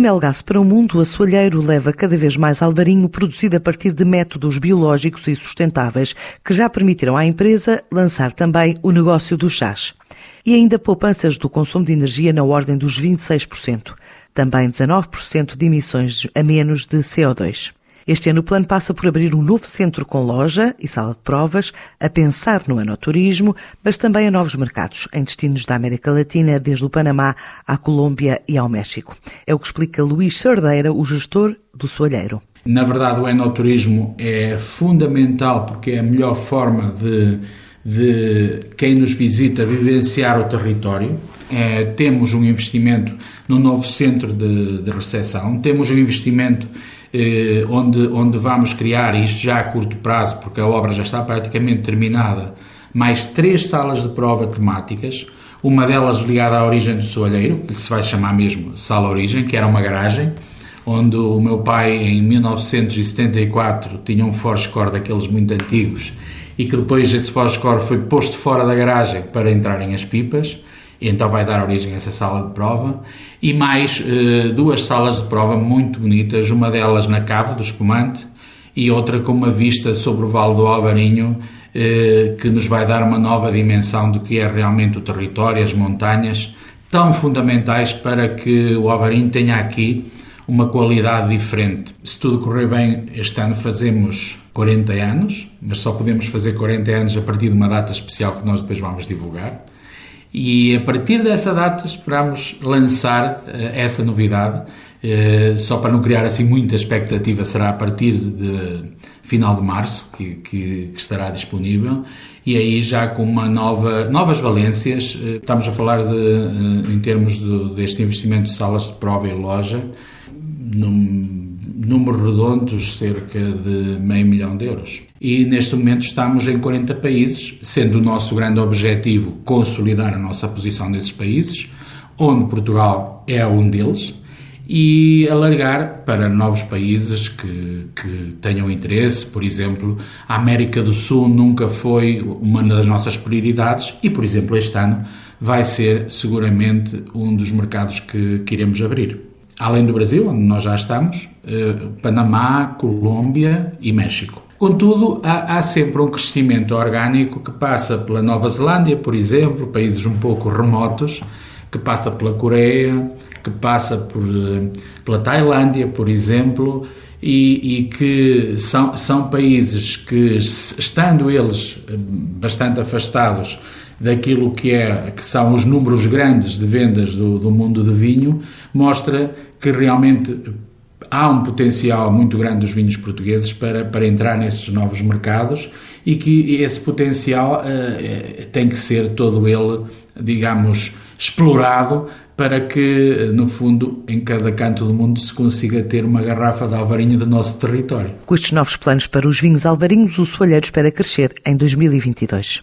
Melgaço para o mundo, a Soalheiro leva cada vez mais alvarinho produzido a partir de métodos biológicos e sustentáveis, que já permitiram à empresa lançar também o negócio dos chás. E ainda poupanças do consumo de energia na ordem dos 26%. Também 19% de emissões a menos de CO2. Este ano o plano passa por abrir um novo centro com loja e sala de provas, a pensar no anoturismo, mas também a novos mercados, em destinos da América Latina, desde o Panamá à Colômbia e ao México. É o que explica Luís Sardeira, o gestor do Soalheiro. Na verdade, o enoturismo é fundamental porque é a melhor forma de, de quem nos visita vivenciar o território. É, temos um investimento no novo centro de, de recepção, temos um investimento eh, onde, onde vamos criar, isto já a curto prazo, porque a obra já está praticamente terminada, mais três salas de prova temáticas, uma delas ligada à origem do soalheiro, que se vai chamar mesmo Sala Origem, que era uma garagem, onde o meu pai, em 1974, tinha um Forscore daqueles muito antigos, e que depois esse Forscore foi posto fora da garagem para entrarem as pipas e então vai dar origem a essa sala de prova, e mais eh, duas salas de prova muito bonitas, uma delas na cave do espumante e outra com uma vista sobre o Vale do Alvarinho, eh, que nos vai dar uma nova dimensão do que é realmente o território, as montanhas, tão fundamentais para que o Alvarinho tenha aqui uma qualidade diferente. Se tudo correr bem, este ano fazemos 40 anos, mas só podemos fazer 40 anos a partir de uma data especial que nós depois vamos divulgar. E a partir dessa data esperamos lançar uh, essa novidade. Uh, só para não criar assim muita expectativa, será a partir de final de março que, que, que estará disponível e aí já com uma nova, novas valências. Uh, estamos a falar de, em termos de, deste investimento de salas de prova e loja, num números redondos, cerca de meio milhão de euros. E neste momento estamos em 40 países, sendo o nosso grande objetivo consolidar a nossa posição nesses países, onde Portugal é um deles, e alargar para novos países que, que tenham interesse. Por exemplo, a América do Sul nunca foi uma das nossas prioridades e, por exemplo, este ano vai ser seguramente um dos mercados que, que iremos abrir além do Brasil, onde nós já estamos, eh, Panamá, Colômbia e México. Contudo, há, há, sempre um crescimento orgânico que passa pela Nova Zelândia, por exemplo, países um pouco remotos, que passa pela Coreia, que passa por, eh, pela Tailândia, por exemplo, e, e, que são, são países que, estando eles eh, bastante afastados daquilo que, é, que são os números grandes de vendas do, do mundo do vinho, mostra que realmente há um potencial muito grande dos vinhos portugueses para, para entrar nesses novos mercados e que esse potencial uh, tem que ser todo ele, digamos, explorado para que, no fundo, em cada canto do mundo se consiga ter uma garrafa de alvarinho do nosso território. Com estes novos planos para os vinhos alvarinhos, o Soalheiro espera crescer em 2022.